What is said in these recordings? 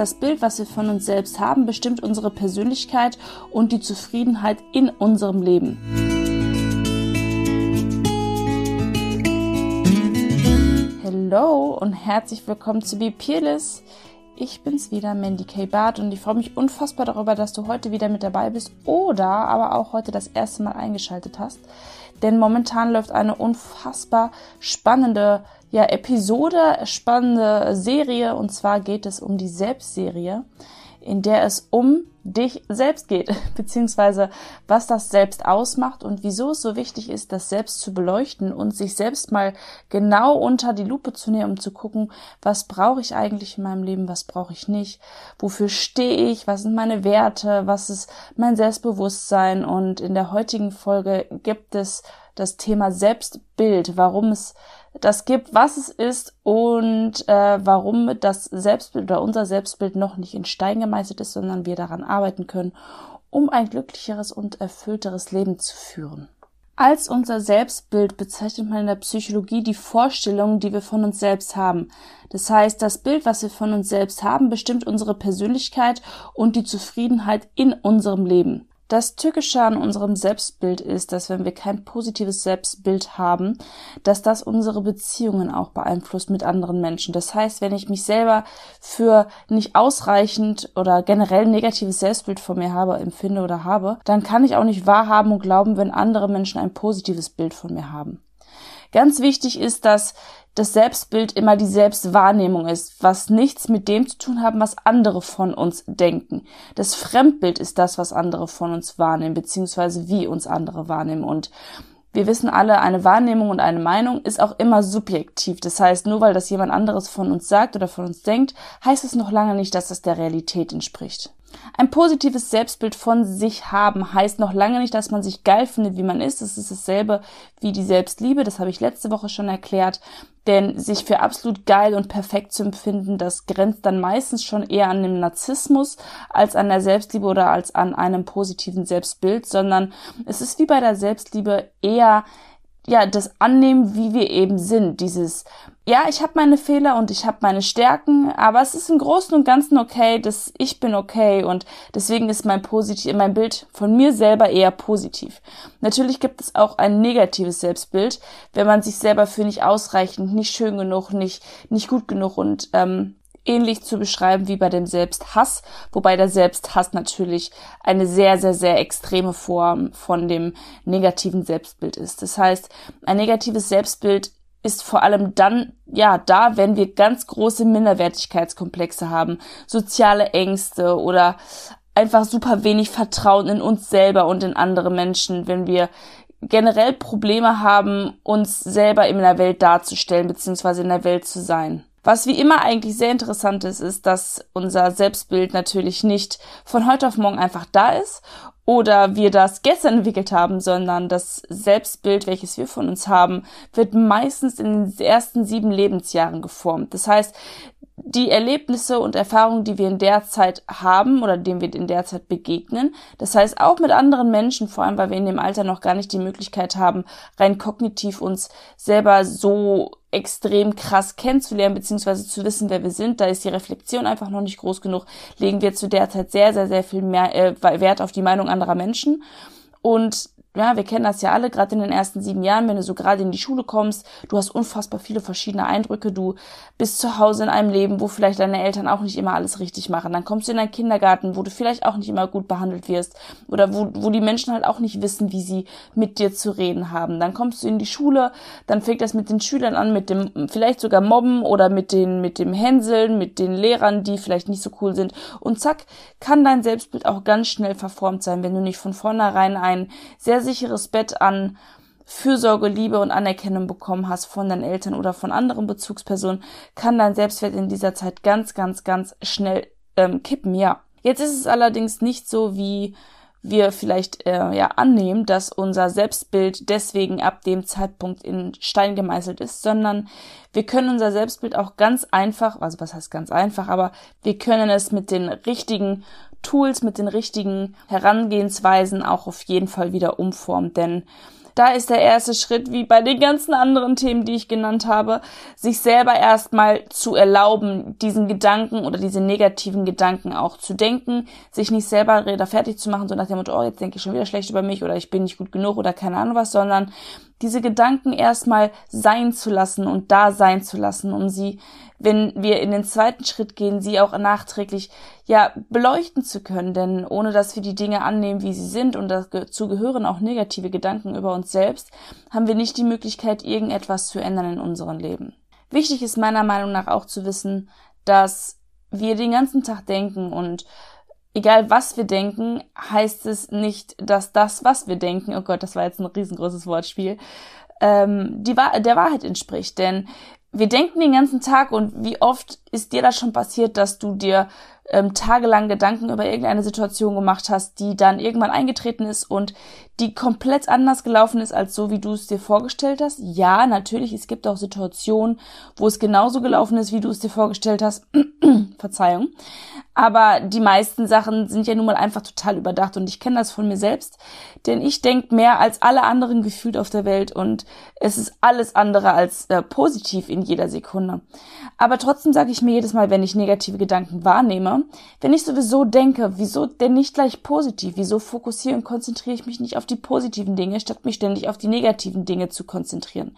das Bild, was wir von uns selbst haben, bestimmt unsere Persönlichkeit und die Zufriedenheit in unserem Leben. Hallo und herzlich willkommen zu Be Peerless. Ich bin's wieder, Mandy K. Barth, und ich freue mich unfassbar darüber, dass du heute wieder mit dabei bist oder aber auch heute das erste Mal eingeschaltet hast. Denn momentan läuft eine unfassbar spannende ja, Episode, spannende Serie, und zwar geht es um die Selbstserie, in der es um dich selbst geht, beziehungsweise was das Selbst ausmacht und wieso es so wichtig ist, das Selbst zu beleuchten und sich selbst mal genau unter die Lupe zu nehmen, um zu gucken, was brauche ich eigentlich in meinem Leben, was brauche ich nicht, wofür stehe ich, was sind meine Werte, was ist mein Selbstbewusstsein und in der heutigen Folge gibt es das Thema Selbstbild, warum es das gibt, was es ist und äh, warum das Selbstbild oder unser Selbstbild noch nicht in Stein gemeißelt ist, sondern wir daran arbeiten können, um ein glücklicheres und erfüllteres Leben zu führen. Als unser Selbstbild bezeichnet man in der Psychologie die Vorstellungen, die wir von uns selbst haben. Das heißt, das Bild, was wir von uns selbst haben, bestimmt unsere Persönlichkeit und die Zufriedenheit in unserem Leben. Das Tückische an unserem Selbstbild ist, dass wenn wir kein positives Selbstbild haben, dass das unsere Beziehungen auch beeinflusst mit anderen Menschen. Das heißt, wenn ich mich selber für nicht ausreichend oder generell negatives Selbstbild von mir habe, empfinde oder habe, dann kann ich auch nicht wahrhaben und glauben, wenn andere Menschen ein positives Bild von mir haben. Ganz wichtig ist, dass das Selbstbild immer die Selbstwahrnehmung ist, was nichts mit dem zu tun haben, was andere von uns denken. Das Fremdbild ist das, was andere von uns wahrnehmen, beziehungsweise wie uns andere wahrnehmen. Und wir wissen alle, eine Wahrnehmung und eine Meinung ist auch immer subjektiv. Das heißt, nur weil das jemand anderes von uns sagt oder von uns denkt, heißt es noch lange nicht, dass es der Realität entspricht. Ein positives Selbstbild von sich haben heißt noch lange nicht, dass man sich geil findet, wie man ist. Das ist dasselbe wie die Selbstliebe. Das habe ich letzte Woche schon erklärt. Denn sich für absolut geil und perfekt zu empfinden, das grenzt dann meistens schon eher an dem Narzissmus als an der Selbstliebe oder als an einem positiven Selbstbild, sondern es ist wie bei der Selbstliebe eher ja, das annehmen, wie wir eben sind. Dieses, ja, ich habe meine Fehler und ich habe meine Stärken, aber es ist im Großen und Ganzen okay, dass ich bin okay und deswegen ist mein positiv, mein Bild von mir selber eher positiv. Natürlich gibt es auch ein negatives Selbstbild, wenn man sich selber für nicht ausreichend, nicht schön genug, nicht nicht gut genug und ähm, ähnlich zu beschreiben wie bei dem Selbsthass, wobei der Selbsthass natürlich eine sehr, sehr, sehr extreme Form von dem negativen Selbstbild ist. Das heißt, ein negatives Selbstbild ist vor allem dann ja da, wenn wir ganz große Minderwertigkeitskomplexe haben, soziale Ängste oder einfach super wenig Vertrauen in uns selber und in andere Menschen, wenn wir generell Probleme haben, uns selber in der Welt darzustellen, beziehungsweise in der Welt zu sein. Was wie immer eigentlich sehr interessant ist, ist, dass unser Selbstbild natürlich nicht von heute auf morgen einfach da ist oder wir das gestern entwickelt haben, sondern das Selbstbild, welches wir von uns haben, wird meistens in den ersten sieben Lebensjahren geformt. Das heißt, die Erlebnisse und Erfahrungen, die wir in der Zeit haben oder denen wir in der Zeit begegnen. Das heißt, auch mit anderen Menschen, vor allem weil wir in dem Alter noch gar nicht die Möglichkeit haben, rein kognitiv uns selber so extrem krass kennenzulernen, beziehungsweise zu wissen, wer wir sind. Da ist die Reflexion einfach noch nicht groß genug. Legen wir zu der Zeit sehr, sehr, sehr viel mehr äh, Wert auf die Meinung anderer Menschen. Und ja, wir kennen das ja alle, gerade in den ersten sieben Jahren, wenn du so gerade in die Schule kommst, du hast unfassbar viele verschiedene Eindrücke, du bist zu Hause in einem Leben, wo vielleicht deine Eltern auch nicht immer alles richtig machen. Dann kommst du in einen Kindergarten, wo du vielleicht auch nicht immer gut behandelt wirst oder wo, wo die Menschen halt auch nicht wissen, wie sie mit dir zu reden haben. Dann kommst du in die Schule, dann fängt das mit den Schülern an, mit dem vielleicht sogar Mobben oder mit den, mit dem Hänseln, mit den Lehrern, die vielleicht nicht so cool sind. Und zack, kann dein Selbstbild auch ganz schnell verformt sein, wenn du nicht von vornherein ein sehr sehr sicheres Bett an Fürsorge, Liebe und Anerkennung bekommen hast von deinen Eltern oder von anderen Bezugspersonen, kann dein Selbstwert in dieser Zeit ganz, ganz, ganz schnell ähm, kippen, ja. Jetzt ist es allerdings nicht so, wie wir vielleicht äh, ja annehmen, dass unser Selbstbild deswegen ab dem Zeitpunkt in Stein gemeißelt ist, sondern wir können unser Selbstbild auch ganz einfach, also was heißt ganz einfach, aber wir können es mit den richtigen Tools, mit den richtigen Herangehensweisen auch auf jeden Fall wieder umformen. Denn Da ist der erste Schritt, wie bei den ganzen anderen Themen, die ich genannt habe, sich selber erstmal zu erlauben, diesen Gedanken oder diese negativen Gedanken auch zu denken, sich nicht selber Räder fertig zu machen, so nach dem Motto, oh, jetzt denke ich schon wieder schlecht über mich oder ich bin nicht gut genug oder keine Ahnung was, sondern diese Gedanken erstmal sein zu lassen und da sein zu lassen, um sie, wenn wir in den zweiten Schritt gehen, sie auch nachträglich ja beleuchten zu können. Denn ohne dass wir die Dinge annehmen, wie sie sind, und dazu gehören auch negative Gedanken über uns selbst, haben wir nicht die Möglichkeit, irgendetwas zu ändern in unserem Leben. Wichtig ist meiner Meinung nach auch zu wissen, dass wir den ganzen Tag denken und egal was wir denken, heißt es nicht, dass das, was wir denken, oh Gott, das war jetzt ein riesengroßes Wortspiel, ähm, die, der Wahrheit entspricht. Denn wir denken den ganzen Tag und wie oft ist dir das schon passiert, dass du dir ähm, tagelang Gedanken über irgendeine Situation gemacht hast, die dann irgendwann eingetreten ist und die komplett anders gelaufen ist als so, wie du es dir vorgestellt hast? Ja, natürlich, es gibt auch Situationen, wo es genauso gelaufen ist, wie du es dir vorgestellt hast. Verzeihung. Aber die meisten Sachen sind ja nun mal einfach total überdacht und ich kenne das von mir selbst, denn ich denke mehr als alle anderen gefühlt auf der Welt und es ist alles andere als äh, positiv in jeder Sekunde. Aber trotzdem sage ich mir jedes Mal, wenn ich negative Gedanken wahrnehme, wenn ich sowieso denke, wieso denn nicht gleich positiv? Wieso fokussiere und konzentriere ich mich nicht auf die positiven Dinge, statt mich ständig auf die negativen Dinge zu konzentrieren?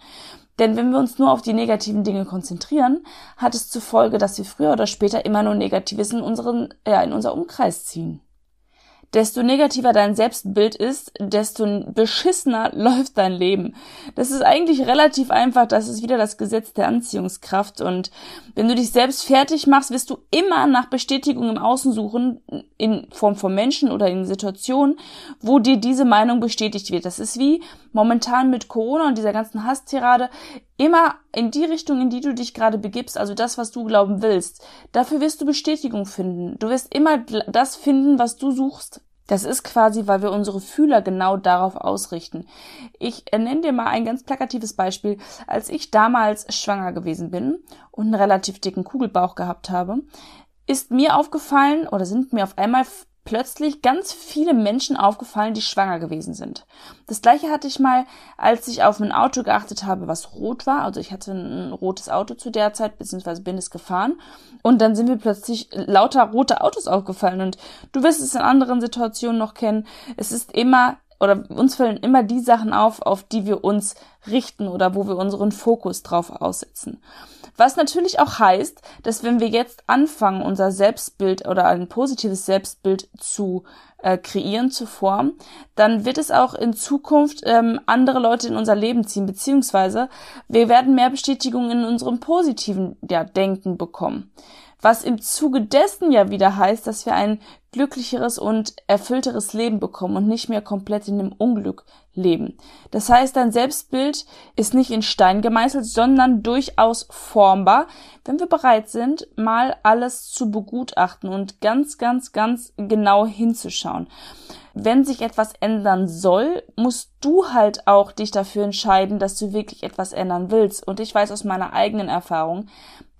Denn wenn wir uns nur auf die negativen Dinge konzentrieren, hat es zur Folge, dass wir früher oder später immer nur Negatives in unseren, ja, in unser Umkreis ziehen desto negativer dein Selbstbild ist, desto beschissener läuft dein Leben. Das ist eigentlich relativ einfach, das ist wieder das Gesetz der Anziehungskraft und wenn du dich selbst fertig machst, wirst du immer nach Bestätigung im Außen suchen, in Form von Menschen oder in Situationen, wo dir diese Meinung bestätigt wird. Das ist wie momentan mit Corona und dieser ganzen Hasstirade, immer in die Richtung, in die du dich gerade begibst, also das, was du glauben willst, dafür wirst du Bestätigung finden. Du wirst immer das finden, was du suchst. Das ist quasi, weil wir unsere Fühler genau darauf ausrichten. Ich nenne dir mal ein ganz plakatives Beispiel. Als ich damals schwanger gewesen bin und einen relativ dicken Kugelbauch gehabt habe, ist mir aufgefallen oder sind mir auf einmal plötzlich ganz viele Menschen aufgefallen, die schwanger gewesen sind. Das gleiche hatte ich mal, als ich auf ein Auto geachtet habe, was rot war. Also ich hatte ein rotes Auto zu der Zeit, beziehungsweise bin es gefahren. Und dann sind mir plötzlich lauter rote Autos aufgefallen. Und du wirst es in anderen Situationen noch kennen. Es ist immer oder uns fallen immer die Sachen auf, auf die wir uns richten oder wo wir unseren Fokus drauf aussetzen. Was natürlich auch heißt, dass wenn wir jetzt anfangen, unser Selbstbild oder ein positives Selbstbild zu äh, kreieren, zu formen, dann wird es auch in Zukunft ähm, andere Leute in unser Leben ziehen, beziehungsweise wir werden mehr Bestätigung in unserem positiven ja, Denken bekommen was im Zuge dessen ja wieder heißt, dass wir ein glücklicheres und erfüllteres Leben bekommen und nicht mehr komplett in dem Unglück leben. Das heißt, dein Selbstbild ist nicht in Stein gemeißelt, sondern durchaus formbar, wenn wir bereit sind, mal alles zu begutachten und ganz, ganz, ganz genau hinzuschauen. Wenn sich etwas ändern soll, musst du halt auch dich dafür entscheiden, dass du wirklich etwas ändern willst. Und ich weiß aus meiner eigenen Erfahrung,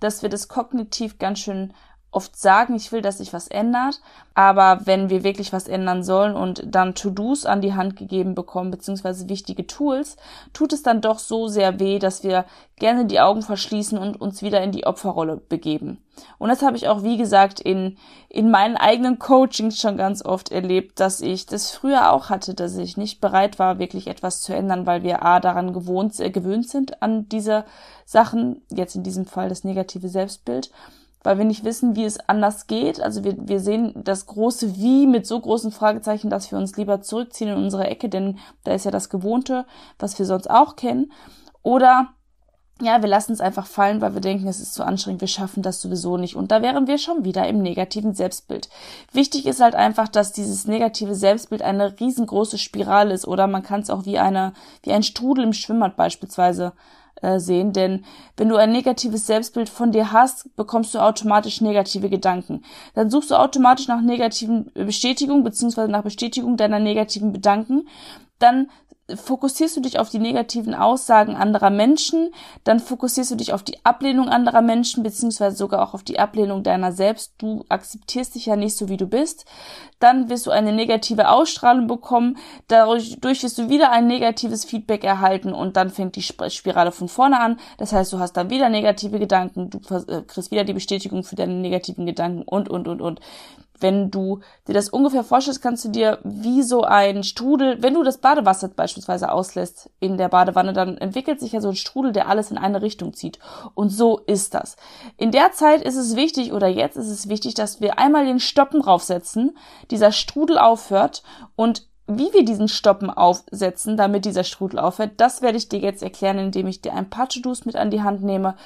dass wir das kognitiv ganz schön oft sagen, ich will, dass sich was ändert, aber wenn wir wirklich was ändern sollen und dann To-Dos an die Hand gegeben bekommen, beziehungsweise wichtige Tools, tut es dann doch so sehr weh, dass wir gerne die Augen verschließen und uns wieder in die Opferrolle begeben. Und das habe ich auch, wie gesagt, in, in meinen eigenen Coachings schon ganz oft erlebt, dass ich das früher auch hatte, dass ich nicht bereit war, wirklich etwas zu ändern, weil wir A daran gewohnt, äh, gewöhnt sind an diese Sachen, jetzt in diesem Fall das negative Selbstbild, weil wir nicht wissen, wie es anders geht. Also wir, wir sehen das große Wie mit so großen Fragezeichen, dass wir uns lieber zurückziehen in unsere Ecke, denn da ist ja das Gewohnte, was wir sonst auch kennen. Oder ja, wir lassen es einfach fallen, weil wir denken, es ist zu anstrengend, wir schaffen das sowieso nicht. Und da wären wir schon wieder im negativen Selbstbild. Wichtig ist halt einfach, dass dieses negative Selbstbild eine riesengroße Spirale ist oder man kann es auch wie eine, wie ein Strudel im Schwimmbad beispielsweise äh, sehen, denn wenn du ein negatives Selbstbild von dir hast, bekommst du automatisch negative Gedanken. Dann suchst du automatisch nach negativen Bestätigung beziehungsweise nach Bestätigung deiner negativen Gedanken. Dann fokussierst du dich auf die negativen Aussagen anderer Menschen, dann fokussierst du dich auf die Ablehnung anderer Menschen, beziehungsweise sogar auch auf die Ablehnung deiner selbst. Du akzeptierst dich ja nicht so, wie du bist. Dann wirst du eine negative Ausstrahlung bekommen, dadurch wirst du wieder ein negatives Feedback erhalten und dann fängt die Spirale von vorne an. Das heißt, du hast dann wieder negative Gedanken, du äh, kriegst wieder die Bestätigung für deine negativen Gedanken und, und, und, und wenn du dir das ungefähr vorstellst, kannst du dir wie so ein Strudel, wenn du das Badewasser beispielsweise auslässt in der Badewanne, dann entwickelt sich ja so ein Strudel, der alles in eine Richtung zieht. Und so ist das. In der Zeit ist es wichtig, oder jetzt ist es wichtig, dass wir einmal den Stoppen draufsetzen, dieser Strudel aufhört und wie wir diesen Stoppen aufsetzen, damit dieser Strudel aufhört, das werde ich dir jetzt erklären, indem ich dir ein paar To-Dos mit an die Hand nehme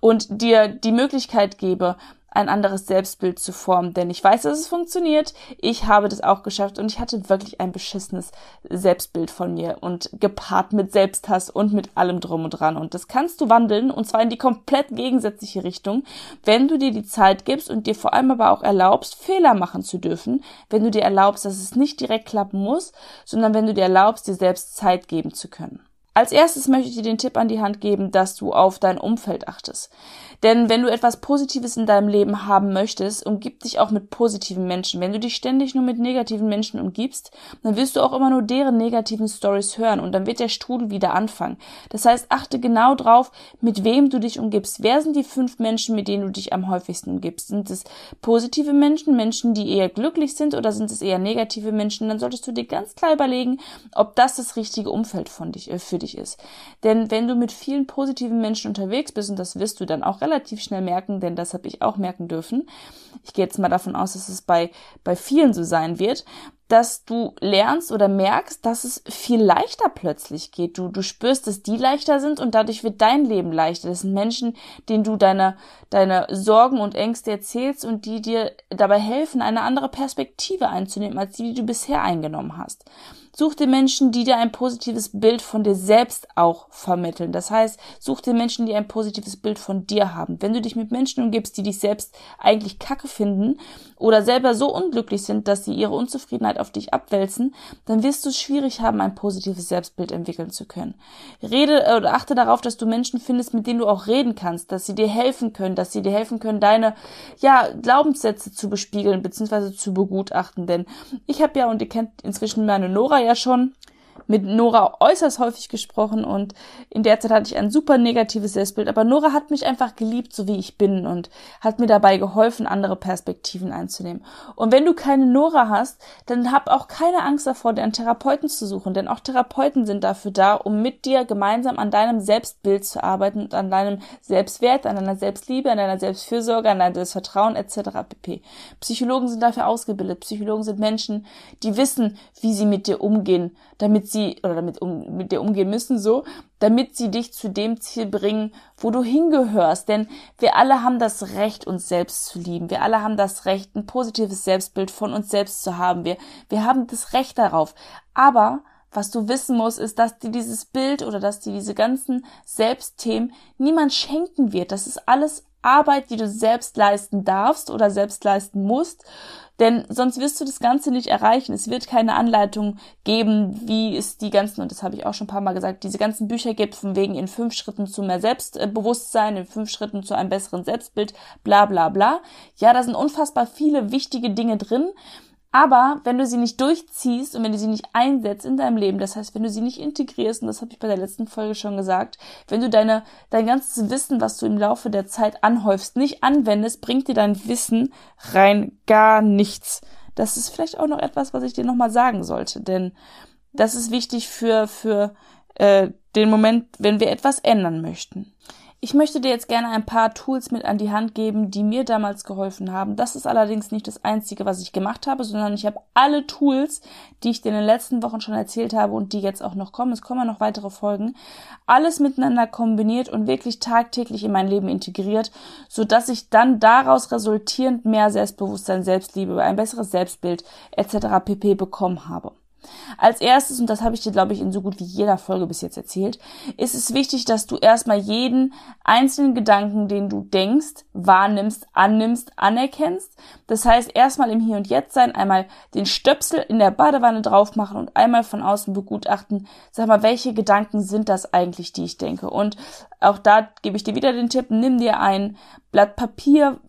und dir die Möglichkeit gebe, ein anderes Selbstbild zu formen. Denn ich weiß, dass es funktioniert. Ich habe das auch geschafft und ich hatte wirklich ein beschissenes Selbstbild von mir und gepaart mit Selbsthass und mit allem drum und dran. Und das kannst du wandeln und zwar in die komplett gegensätzliche Richtung, wenn du dir die Zeit gibst und dir vor allem aber auch erlaubst, Fehler machen zu dürfen, wenn du dir erlaubst, dass es nicht direkt klappen muss, sondern wenn du dir erlaubst, dir selbst Zeit geben zu können. Als erstes möchte ich dir den Tipp an die Hand geben, dass du auf dein Umfeld achtest. Denn wenn du etwas Positives in deinem Leben haben möchtest, umgib dich auch mit positiven Menschen. Wenn du dich ständig nur mit negativen Menschen umgibst, dann wirst du auch immer nur deren negativen Stories hören und dann wird der Strudel wieder anfangen. Das heißt, achte genau drauf, mit wem du dich umgibst. Wer sind die fünf Menschen, mit denen du dich am häufigsten umgibst? Sind es positive Menschen, Menschen, die eher glücklich sind oder sind es eher negative Menschen? Dann solltest du dir ganz klar überlegen, ob das das richtige Umfeld von dich, äh, für dich wichtig ist. Denn wenn du mit vielen positiven Menschen unterwegs bist, und das wirst du dann auch relativ schnell merken, denn das habe ich auch merken dürfen, ich gehe jetzt mal davon aus, dass es bei, bei vielen so sein wird, dass du lernst oder merkst, dass es viel leichter plötzlich geht. Du, du spürst, dass die leichter sind und dadurch wird dein Leben leichter. Das sind Menschen, denen du deine, deine Sorgen und Ängste erzählst und die dir dabei helfen, eine andere Perspektive einzunehmen, als die, die du bisher eingenommen hast. Such dir Menschen, die dir ein positives Bild von dir selbst auch vermitteln. Das heißt, such dir Menschen, die ein positives Bild von dir haben. Wenn du dich mit Menschen umgibst, die dich selbst eigentlich kacke finden oder selber so unglücklich sind, dass sie ihre Unzufriedenheit auf dich abwälzen, dann wirst du es schwierig haben, ein positives Selbstbild entwickeln zu können. Rede äh, oder achte darauf, dass du Menschen findest, mit denen du auch reden kannst, dass sie dir helfen können, dass sie dir helfen können, deine ja Glaubenssätze zu bespiegeln bzw. zu begutachten. Denn ich habe ja und ihr kennt inzwischen meine Nora ja schon mit Nora äußerst häufig gesprochen und in der Zeit hatte ich ein super negatives Selbstbild. Aber Nora hat mich einfach geliebt, so wie ich bin und hat mir dabei geholfen, andere Perspektiven einzunehmen. Und wenn du keine Nora hast, dann hab auch keine Angst davor, dir einen Therapeuten zu suchen, denn auch Therapeuten sind dafür da, um mit dir gemeinsam an deinem Selbstbild zu arbeiten und an deinem Selbstwert, an deiner Selbstliebe, an deiner Selbstfürsorge, an deinem Selbstvertrauen etc. pp. Psychologen sind dafür ausgebildet. Psychologen sind Menschen, die wissen, wie sie mit dir umgehen, damit sie oder damit um, mit dir umgehen müssen so, damit sie dich zu dem Ziel bringen, wo du hingehörst. Denn wir alle haben das Recht, uns selbst zu lieben. Wir alle haben das Recht, ein positives Selbstbild von uns selbst zu haben. Wir, wir haben das Recht darauf. Aber was du wissen musst, ist, dass dir dieses Bild oder dass dir diese ganzen Selbstthemen niemand schenken wird. Das ist alles Arbeit, die du selbst leisten darfst oder selbst leisten musst. Denn sonst wirst du das Ganze nicht erreichen. Es wird keine Anleitung geben, wie es die ganzen, und das habe ich auch schon ein paar Mal gesagt, diese ganzen Bücher gibt, von wegen in fünf Schritten zu mehr Selbstbewusstsein, in fünf Schritten zu einem besseren Selbstbild, bla bla bla. Ja, da sind unfassbar viele wichtige Dinge drin. Aber wenn du sie nicht durchziehst und wenn du sie nicht einsetzt in deinem Leben, das heißt, wenn du sie nicht integrierst, und das habe ich bei der letzten Folge schon gesagt, wenn du deine, dein ganzes Wissen, was du im Laufe der Zeit anhäufst, nicht anwendest, bringt dir dein Wissen rein gar nichts. Das ist vielleicht auch noch etwas, was ich dir nochmal sagen sollte, denn das ist wichtig für, für äh, den Moment, wenn wir etwas ändern möchten. Ich möchte dir jetzt gerne ein paar Tools mit an die Hand geben, die mir damals geholfen haben. Das ist allerdings nicht das Einzige, was ich gemacht habe, sondern ich habe alle Tools, die ich dir in den letzten Wochen schon erzählt habe und die jetzt auch noch kommen, es kommen noch weitere Folgen, alles miteinander kombiniert und wirklich tagtäglich in mein Leben integriert, so dass ich dann daraus resultierend mehr Selbstbewusstsein, Selbstliebe, ein besseres Selbstbild etc. pp bekommen habe. Als erstes, und das habe ich dir, glaube ich, in so gut wie jeder Folge bis jetzt erzählt, ist es wichtig, dass du erstmal jeden einzelnen Gedanken, den du denkst, wahrnimmst, annimmst, anerkennst. Das heißt, erstmal im Hier und Jetzt sein, einmal den Stöpsel in der Badewanne drauf machen und einmal von außen begutachten, sag mal, welche Gedanken sind das eigentlich, die ich denke? Und auch da gebe ich dir wieder den Tipp, nimm dir ein Blatt Papier,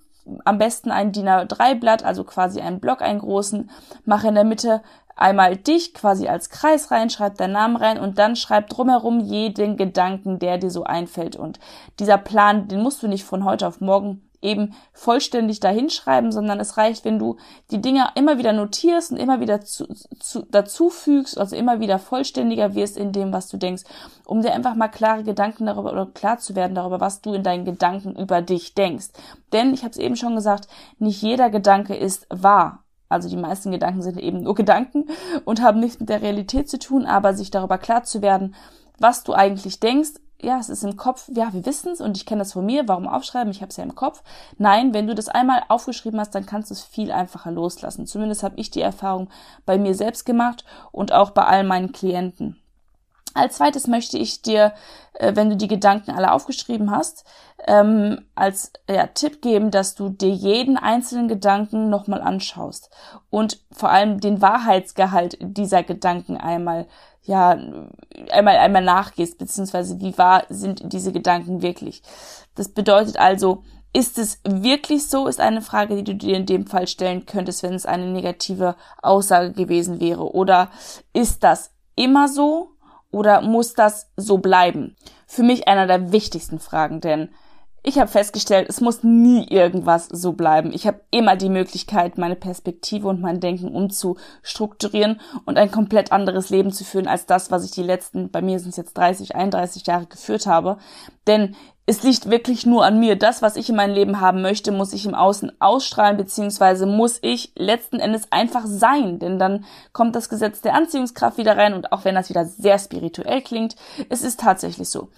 am besten ein DIN A3 Blatt, also quasi einen Block, einen großen, mache in der Mitte einmal dich quasi als Kreis rein, schreib deinen Namen rein und dann schreib drumherum jeden Gedanken, der dir so einfällt. Und dieser Plan, den musst du nicht von heute auf morgen eben vollständig dahinschreiben, sondern es reicht, wenn du die Dinge immer wieder notierst und immer wieder zu, zu, dazu fügst, also immer wieder vollständiger wirst in dem, was du denkst, um dir einfach mal klare Gedanken darüber oder klar zu werden darüber, was du in deinen Gedanken über dich denkst. Denn, ich habe es eben schon gesagt, nicht jeder Gedanke ist wahr. Also die meisten Gedanken sind eben nur Gedanken und haben nichts mit der Realität zu tun, aber sich darüber klar zu werden, was du eigentlich denkst, ja, es ist im Kopf, ja, wir wissen es und ich kenne das von mir, warum aufschreiben, ich habe es ja im Kopf. Nein, wenn du das einmal aufgeschrieben hast, dann kannst du es viel einfacher loslassen. Zumindest habe ich die Erfahrung bei mir selbst gemacht und auch bei all meinen Klienten. Als zweites möchte ich dir, äh, wenn du die Gedanken alle aufgeschrieben hast, ähm, als ja, Tipp geben, dass du dir jeden einzelnen Gedanken nochmal anschaust und vor allem den Wahrheitsgehalt dieser Gedanken einmal ja einmal einmal nachgehst, beziehungsweise wie wahr sind diese Gedanken wirklich. Das bedeutet also, ist es wirklich so, ist eine Frage, die du dir in dem Fall stellen könntest, wenn es eine negative Aussage gewesen wäre. Oder ist das immer so? Oder muss das so bleiben? Für mich einer der wichtigsten Fragen, denn ich habe festgestellt, es muss nie irgendwas so bleiben. Ich habe immer die Möglichkeit, meine Perspektive und mein Denken umzustrukturieren und ein komplett anderes Leben zu führen als das, was ich die letzten, bei mir sind es jetzt 30, 31 Jahre geführt habe. Denn es liegt wirklich nur an mir. Das, was ich in meinem Leben haben möchte, muss ich im Außen ausstrahlen, beziehungsweise muss ich letzten Endes einfach sein. Denn dann kommt das Gesetz der Anziehungskraft wieder rein und auch wenn das wieder sehr spirituell klingt, es ist tatsächlich so.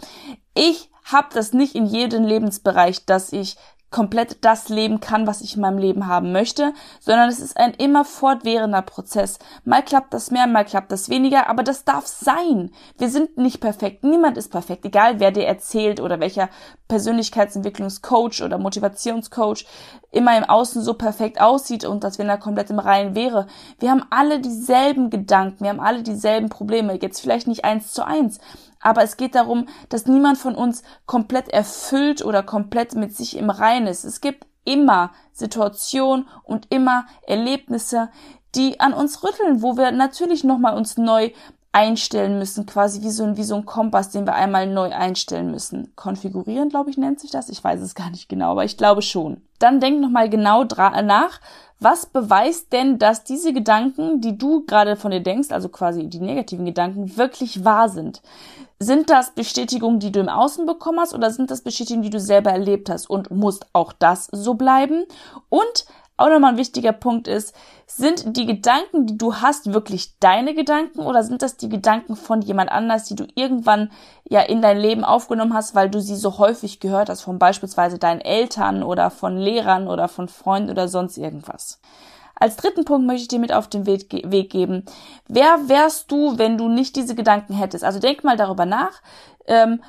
Ich habe das nicht in jedem Lebensbereich, dass ich komplett das leben kann, was ich in meinem Leben haben möchte, sondern es ist ein immer fortwährender Prozess. Mal klappt das mehr, mal klappt das weniger, aber das darf sein. Wir sind nicht perfekt, niemand ist perfekt, egal wer dir erzählt oder welcher Persönlichkeitsentwicklungscoach oder Motivationscoach immer im Außen so perfekt aussieht und dass wenn er komplett im Reihen wäre. Wir haben alle dieselben Gedanken, wir haben alle dieselben Probleme, jetzt vielleicht nicht eins zu eins, aber es geht darum, dass niemand von uns komplett erfüllt oder komplett mit sich im Reinen ist. Es gibt immer Situationen und immer Erlebnisse, die an uns rütteln, wo wir natürlich nochmal uns neu einstellen müssen, quasi wie so ein, wie so ein Kompass, den wir einmal neu einstellen müssen. Konfigurieren, glaube ich, nennt sich das. Ich weiß es gar nicht genau, aber ich glaube schon. Dann denk nochmal genau nach, was beweist denn, dass diese Gedanken, die du gerade von dir denkst, also quasi die negativen Gedanken, wirklich wahr sind? Sind das Bestätigungen, die du im Außen bekommen hast, oder sind das Bestätigungen, die du selber erlebt hast? Und muss auch das so bleiben? Und auch nochmal ein wichtiger Punkt ist, sind die Gedanken, die du hast, wirklich deine Gedanken oder sind das die Gedanken von jemand anders, die du irgendwann ja in dein Leben aufgenommen hast, weil du sie so häufig gehört hast, von beispielsweise deinen Eltern oder von Lehrern oder von Freunden oder sonst irgendwas? Als dritten Punkt möchte ich dir mit auf den Weg, Weg geben. Wer wärst du, wenn du nicht diese Gedanken hättest? Also denk mal darüber nach. Ähm,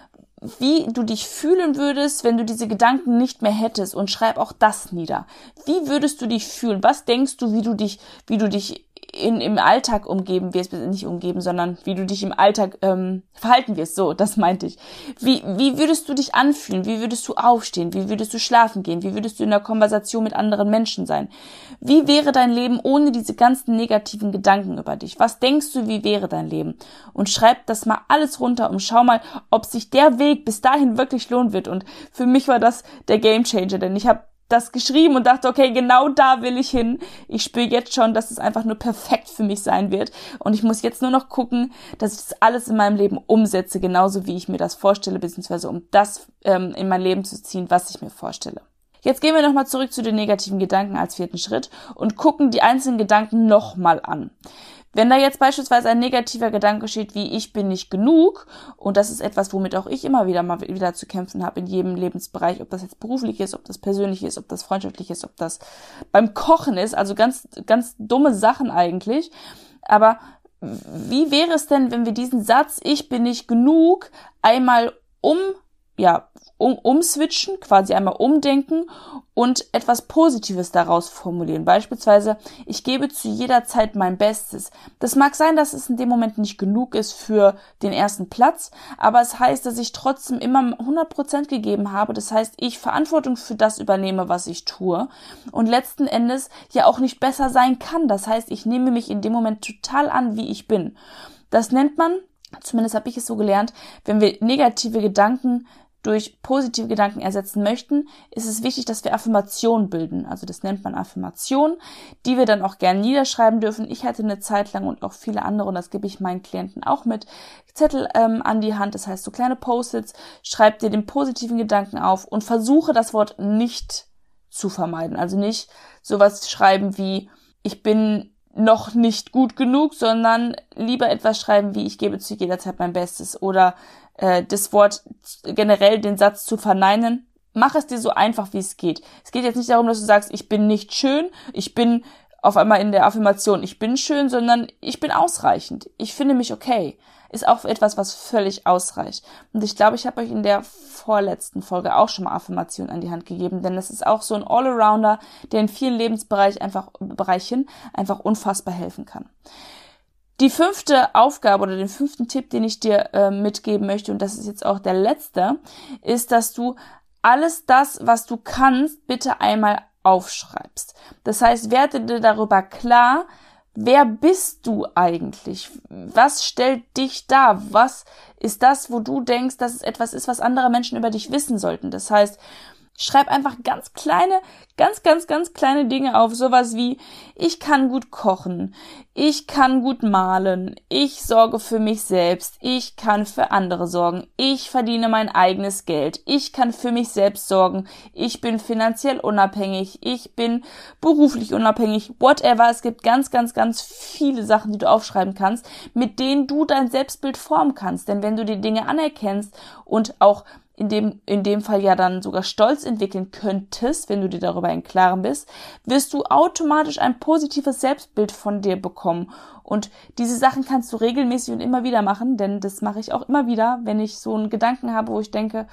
wie du dich fühlen würdest, wenn du diese Gedanken nicht mehr hättest und schreib auch das nieder. Wie würdest du dich fühlen? Was denkst du, wie du dich, wie du dich in, im Alltag umgeben wirst, nicht umgeben, sondern wie du dich im Alltag ähm, verhalten wirst. So, das meinte ich. Wie, wie würdest du dich anfühlen? Wie würdest du aufstehen? Wie würdest du schlafen gehen? Wie würdest du in der Konversation mit anderen Menschen sein? Wie wäre dein Leben ohne diese ganzen negativen Gedanken über dich? Was denkst du, wie wäre dein Leben? Und schreib das mal alles runter und schau mal, ob sich der Weg bis dahin wirklich lohnen wird. Und für mich war das der Gamechanger, denn ich habe das geschrieben und dachte, okay, genau da will ich hin. Ich spüre jetzt schon, dass es einfach nur perfekt für mich sein wird. Und ich muss jetzt nur noch gucken, dass ich das alles in meinem Leben umsetze, genauso wie ich mir das vorstelle, beziehungsweise um das ähm, in mein Leben zu ziehen, was ich mir vorstelle. Jetzt gehen wir nochmal zurück zu den negativen Gedanken als vierten Schritt und gucken die einzelnen Gedanken nochmal an. Wenn da jetzt beispielsweise ein negativer Gedanke steht, wie ich bin nicht genug, und das ist etwas, womit auch ich immer wieder mal wieder zu kämpfen habe in jedem Lebensbereich, ob das jetzt beruflich ist, ob das persönlich ist, ob das freundschaftlich ist, ob das beim Kochen ist, also ganz, ganz dumme Sachen eigentlich. Aber wie wäre es denn, wenn wir diesen Satz, ich bin nicht genug, einmal um, ja, um, umswitchen, quasi einmal umdenken und etwas Positives daraus formulieren. Beispielsweise, ich gebe zu jeder Zeit mein Bestes. Das mag sein, dass es in dem Moment nicht genug ist für den ersten Platz, aber es heißt, dass ich trotzdem immer 100% gegeben habe. Das heißt, ich Verantwortung für das übernehme, was ich tue und letzten Endes ja auch nicht besser sein kann. Das heißt, ich nehme mich in dem Moment total an, wie ich bin. Das nennt man Zumindest habe ich es so gelernt, wenn wir negative Gedanken durch positive Gedanken ersetzen möchten, ist es wichtig, dass wir Affirmationen bilden. Also das nennt man Affirmation, die wir dann auch gerne niederschreiben dürfen. Ich hatte eine Zeit lang und auch viele andere, und das gebe ich meinen Klienten auch mit, Zettel ähm, an die Hand, das heißt so kleine Post-its, schreib dir den positiven Gedanken auf und versuche das Wort nicht zu vermeiden. Also nicht sowas schreiben wie, ich bin noch nicht gut genug, sondern lieber etwas schreiben wie ich gebe zu jeder Zeit mein Bestes oder äh, das Wort generell den Satz zu verneinen. Mach es dir so einfach, wie es geht. Es geht jetzt nicht darum, dass du sagst, ich bin nicht schön, ich bin auf einmal in der Affirmation, ich bin schön, sondern ich bin ausreichend. Ich finde mich okay. Ist auch etwas, was völlig ausreicht. Und ich glaube, ich habe euch in der vorletzten Folge auch schon mal Affirmationen an die Hand gegeben, denn es ist auch so ein All-Arounder, der in vielen Lebensbereichen einfach, Bereichen einfach unfassbar helfen kann. Die fünfte Aufgabe oder den fünften Tipp, den ich dir äh, mitgeben möchte, und das ist jetzt auch der letzte, ist, dass du alles das, was du kannst, bitte einmal aufschreibst. Das heißt, werde dir darüber klar, wer bist du eigentlich? Was stellt dich da? Was ist das, wo du denkst, dass es etwas ist, was andere Menschen über dich wissen sollten? Das heißt, Schreib einfach ganz kleine, ganz, ganz, ganz kleine Dinge auf. Sowas wie, ich kann gut kochen, ich kann gut malen, ich sorge für mich selbst, ich kann für andere sorgen, ich verdiene mein eigenes Geld, ich kann für mich selbst sorgen, ich bin finanziell unabhängig, ich bin beruflich unabhängig, whatever. Es gibt ganz, ganz, ganz viele Sachen, die du aufschreiben kannst, mit denen du dein Selbstbild formen kannst. Denn wenn du die Dinge anerkennst und auch in dem, in dem Fall ja dann sogar Stolz entwickeln könntest, wenn du dir darüber im Klaren bist, wirst du automatisch ein positives Selbstbild von dir bekommen. Und diese Sachen kannst du regelmäßig und immer wieder machen, denn das mache ich auch immer wieder, wenn ich so einen Gedanken habe, wo ich denke,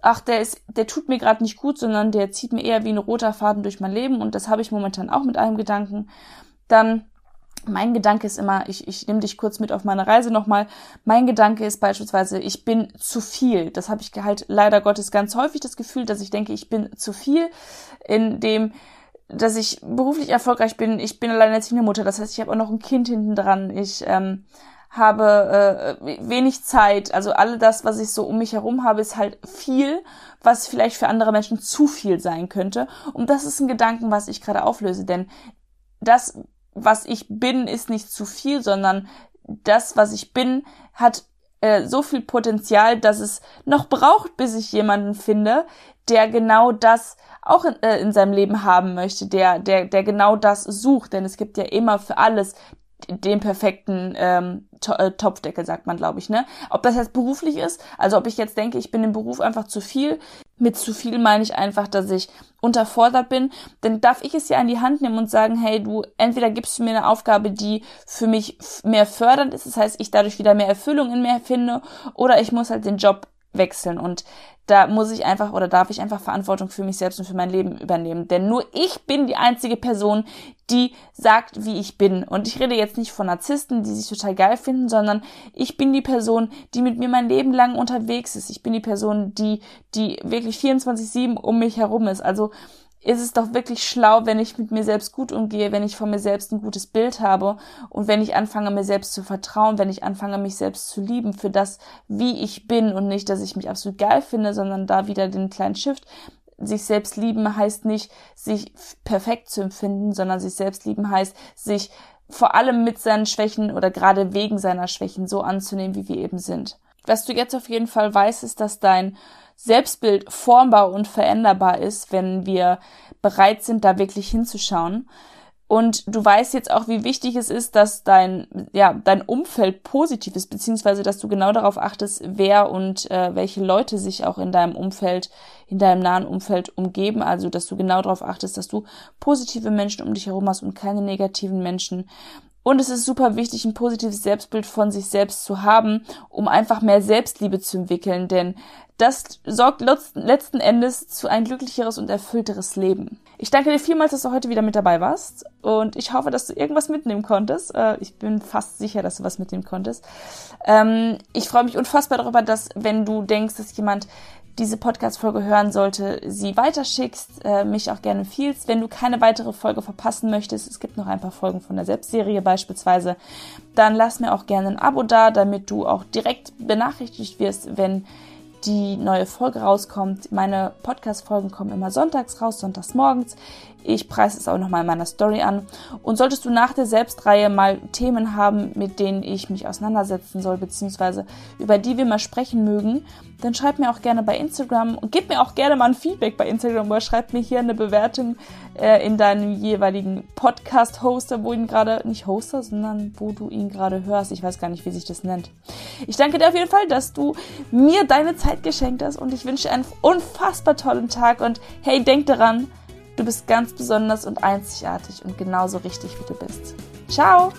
ach, der ist, der tut mir gerade nicht gut, sondern der zieht mir eher wie ein roter Faden durch mein Leben und das habe ich momentan auch mit einem Gedanken, dann mein Gedanke ist immer, ich, ich nehme dich kurz mit auf meine Reise nochmal. Mein Gedanke ist beispielsweise, ich bin zu viel. Das habe ich halt leider Gottes ganz häufig das Gefühl, dass ich denke, ich bin zu viel in dem, dass ich beruflich erfolgreich bin. Ich bin alleinerziehende Mutter, das heißt, ich habe auch noch ein Kind hinten dran. Ich ähm, habe äh, wenig Zeit. Also alle das, was ich so um mich herum habe, ist halt viel, was vielleicht für andere Menschen zu viel sein könnte. Und das ist ein Gedanken, was ich gerade auflöse, denn das was ich bin, ist nicht zu viel, sondern das, was ich bin, hat äh, so viel Potenzial, dass es noch braucht, bis ich jemanden finde, der genau das auch in, äh, in seinem Leben haben möchte, der, der, der genau das sucht. Denn es gibt ja immer für alles den perfekten ähm, äh, Topfdeckel, sagt man, glaube ich, ne? Ob das jetzt beruflich ist, also ob ich jetzt denke, ich bin im Beruf einfach zu viel. Mit zu viel meine ich einfach, dass ich unterfordert bin. Dann darf ich es ja in die Hand nehmen und sagen, hey, du, entweder gibst du mir eine Aufgabe, die für mich mehr fördernd ist, das heißt, ich dadurch wieder mehr Erfüllung in mir finde, oder ich muss halt den Job wechseln und da muss ich einfach oder darf ich einfach Verantwortung für mich selbst und für mein Leben übernehmen. Denn nur ich bin die einzige Person, die sagt, wie ich bin. Und ich rede jetzt nicht von Narzissten, die sich total geil finden, sondern ich bin die Person, die mit mir mein Leben lang unterwegs ist. Ich bin die Person, die, die wirklich 24-7 um mich herum ist. Also ist es doch wirklich schlau, wenn ich mit mir selbst gut umgehe, wenn ich von mir selbst ein gutes Bild habe und wenn ich anfange, mir selbst zu vertrauen, wenn ich anfange, mich selbst zu lieben für das, wie ich bin und nicht, dass ich mich absolut geil finde, sondern da wieder den kleinen Shift. Sich selbst lieben heißt nicht, sich perfekt zu empfinden, sondern sich selbst lieben heißt, sich vor allem mit seinen Schwächen oder gerade wegen seiner Schwächen so anzunehmen, wie wir eben sind. Was du jetzt auf jeden Fall weißt, ist, dass dein Selbstbild formbar und veränderbar ist, wenn wir bereit sind, da wirklich hinzuschauen. Und du weißt jetzt auch, wie wichtig es ist, dass dein, ja, dein Umfeld positiv ist, beziehungsweise dass du genau darauf achtest, wer und äh, welche Leute sich auch in deinem Umfeld, in deinem nahen Umfeld umgeben. Also, dass du genau darauf achtest, dass du positive Menschen um dich herum hast und keine negativen Menschen. Und es ist super wichtig, ein positives Selbstbild von sich selbst zu haben, um einfach mehr Selbstliebe zu entwickeln, denn das sorgt letzten Endes zu ein glücklicheres und erfüllteres Leben. Ich danke dir vielmals, dass du heute wieder mit dabei warst und ich hoffe, dass du irgendwas mitnehmen konntest. Äh, ich bin fast sicher, dass du was mitnehmen konntest. Ähm, ich freue mich unfassbar darüber, dass wenn du denkst, dass jemand diese Podcast-Folge hören sollte, sie weiterschickst, äh, mich auch gerne empfiehlst. Wenn du keine weitere Folge verpassen möchtest, es gibt noch ein paar Folgen von der Selbstserie beispielsweise, dann lass mir auch gerne ein Abo da, damit du auch direkt benachrichtigt wirst, wenn die neue Folge rauskommt. Meine Podcast-Folgen kommen immer sonntags raus, sonntags morgens. Ich preise es auch nochmal in meiner Story an. Und solltest du nach der Selbstreihe mal Themen haben, mit denen ich mich auseinandersetzen soll, beziehungsweise über die wir mal sprechen mögen, dann schreib mir auch gerne bei Instagram und gib mir auch gerne mal ein Feedback bei Instagram oder schreib mir hier eine Bewertung äh, in deinem jeweiligen Podcast-Hoster, wo ihn gerade, nicht Hoster, sondern wo du ihn gerade hörst. Ich weiß gar nicht, wie sich das nennt. Ich danke dir auf jeden Fall, dass du mir deine Zeit geschenkt hast und ich wünsche dir einen unfassbar tollen Tag und hey, denk daran, Du bist ganz besonders und einzigartig und genauso richtig, wie du bist. Ciao!